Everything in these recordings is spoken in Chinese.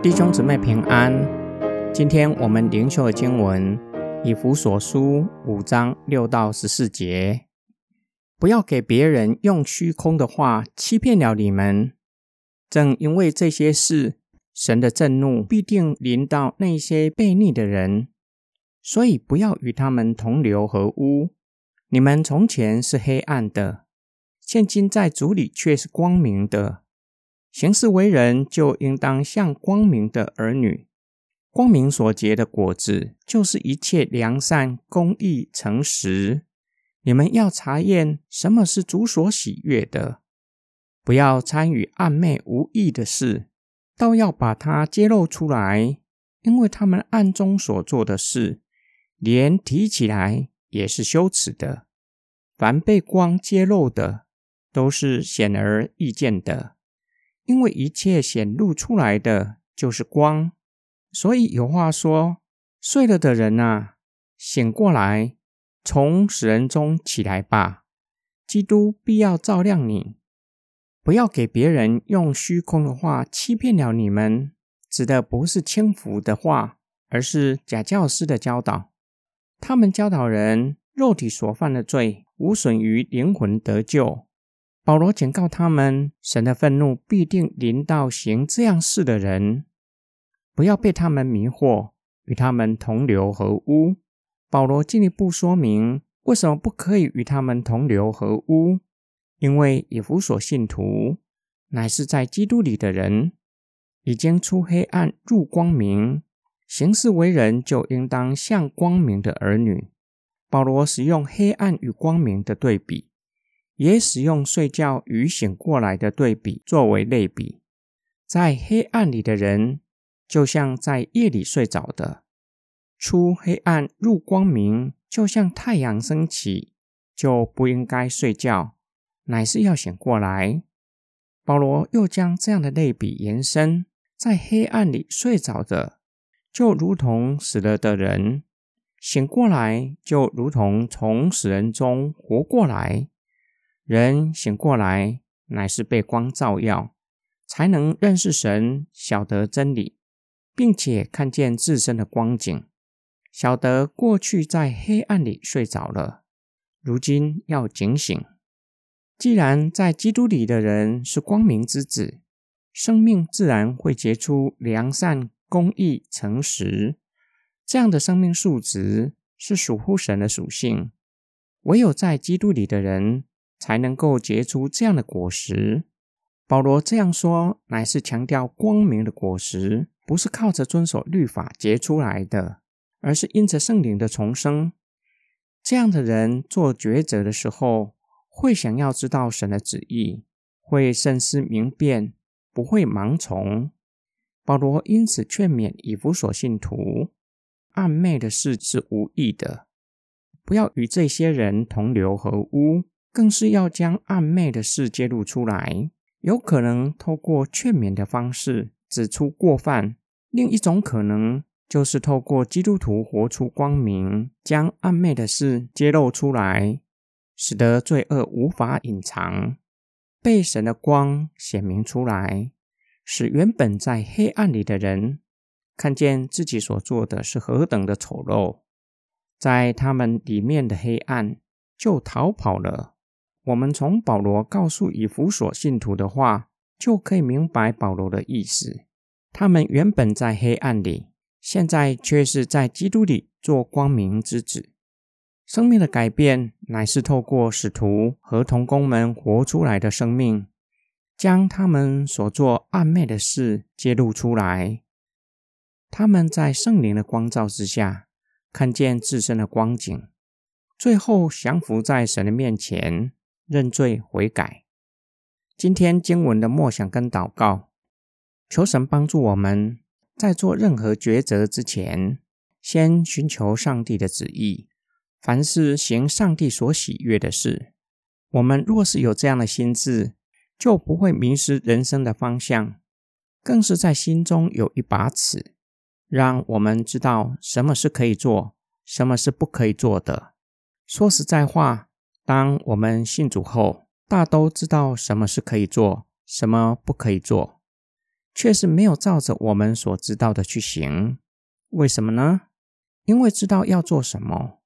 弟兄姊妹平安，今天我们灵修的经文以弗所书五章六到十四节，不要给别人用虚空的话欺骗了你们。正因为这些事，神的震怒必定临到那些悖逆的人，所以不要与他们同流合污。你们从前是黑暗的，现今在主里却是光明的。行事为人，就应当像光明的儿女。光明所结的果子，就是一切良善、公义、诚实。你们要查验什么是主所喜悦的，不要参与暗昧无益的事，倒要把它揭露出来，因为他们暗中所做的事，连提起来也是羞耻的。凡被光揭露的，都是显而易见的。因为一切显露出来的就是光，所以有话说：睡了的人呐，醒过来，从死人中起来吧。基督必要照亮你，不要给别人用虚空的话欺骗了你们。指的不是轻浮的话，而是假教师的教导。他们教导人，肉体所犯的罪，无损于灵魂得救。保罗警告他们：神的愤怒必定临到行这样事的人，不要被他们迷惑，与他们同流合污。保罗进一步说明，为什么不可以与他们同流合污？因为以弗所信徒乃是在基督里的人，已经出黑暗入光明，行事为人就应当像光明的儿女。保罗使用黑暗与光明的对比。也使用睡觉与醒过来的对比作为类比，在黑暗里的人，就像在夜里睡着的；出黑暗入光明，就像太阳升起，就不应该睡觉，乃是要醒过来。保罗又将这样的类比延伸，在黑暗里睡着的，就如同死了的人；醒过来，就如同从死人中活过来。人醒过来，乃是被光照耀，才能认识神，晓得真理，并且看见自身的光景，晓得过去在黑暗里睡着了，如今要警醒。既然在基督里的人是光明之子，生命自然会结出良善、公义、诚实这样的生命素质，是属乎神的属性。唯有在基督里的人。才能够结出这样的果实。保罗这样说，乃是强调光明的果实不是靠着遵守律法结出来的，而是因着圣灵的重生。这样的人做抉择的时候，会想要知道神的旨意，会慎思明辨，不会盲从。保罗因此劝勉以弗所信徒，暗昧的事是无益的，不要与这些人同流合污。更是要将暗昧的事揭露出来，有可能透过劝勉的方式指出过犯；另一种可能就是透过基督徒活出光明，将暗昧的事揭露出来，使得罪恶无法隐藏，被神的光显明出来，使原本在黑暗里的人看见自己所做的是何等的丑陋，在他们里面的黑暗就逃跑了。我们从保罗告诉以弗所信徒的话，就可以明白保罗的意思。他们原本在黑暗里，现在却是在基督里做光明之子。生命的改变，乃是透过使徒和同工们活出来的生命，将他们所做暗昧的事揭露出来。他们在圣灵的光照之下，看见自身的光景，最后降服在神的面前。认罪悔改。今天经文的默想跟祷告，求神帮助我们在做任何抉择之前，先寻求上帝的旨意。凡是行上帝所喜悦的事，我们若是有这样的心智，就不会迷失人生的方向，更是在心中有一把尺，让我们知道什么是可以做，什么是不可以做的。说实在话。当我们信主后，大都知道什么是可以做，什么不可以做。却是没有照着我们所知道的去行。为什么呢？因为知道要做什么，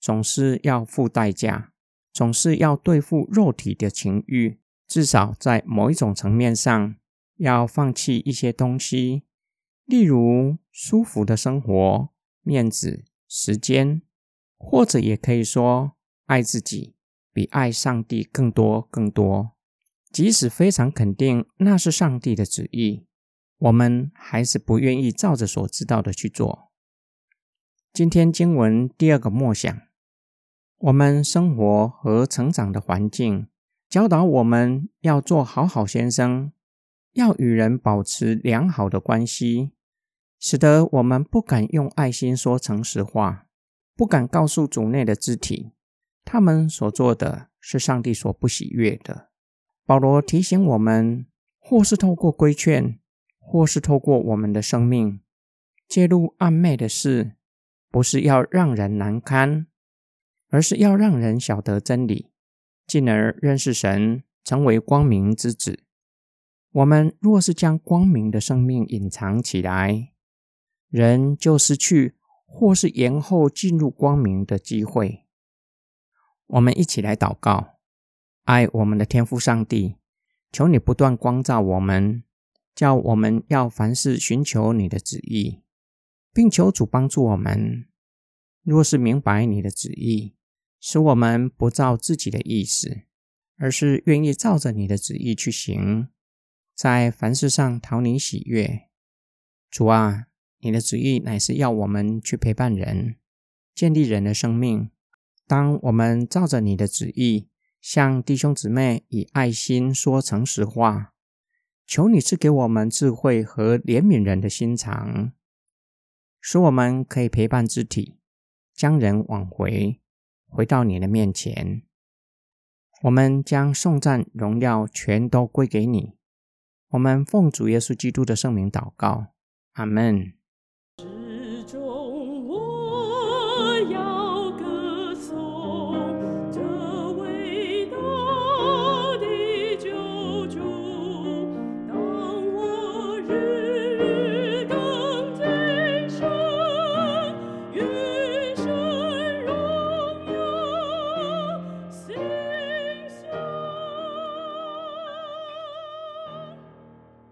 总是要付代价，总是要对付肉体的情欲，至少在某一种层面上，要放弃一些东西，例如舒服的生活、面子、时间，或者也可以说爱自己比爱上帝更多更多。即使非常肯定那是上帝的旨意。我们还是不愿意照着所知道的去做。今天经文第二个默想，我们生活和成长的环境教导我们要做好好先生，要与人保持良好的关系，使得我们不敢用爱心说诚实话，不敢告诉主内的肢体，他们所做的是上帝所不喜悦的。保罗提醒我们，或是透过规劝。或是透过我们的生命介入暗昧的事，不是要让人难堪，而是要让人晓得真理，进而认识神，成为光明之子。我们若是将光明的生命隐藏起来，人就失去或是延后进入光明的机会。我们一起来祷告，爱我们的天父上帝，求你不断光照我们。叫我们要凡事寻求你的旨意，并求主帮助我们。若是明白你的旨意，使我们不照自己的意思，而是愿意照着你的旨意去行，在凡事上讨你喜悦。主啊，你的旨意乃是要我们去陪伴人，建立人的生命。当我们照着你的旨意，向弟兄姊妹以爱心说诚实话。求你赐给我们智慧和怜悯人的心肠，使我们可以陪伴肢体，将人挽回，回到你的面前。我们将颂赞、荣耀全都归给你。我们奉主耶稣基督的圣名祷告，阿门。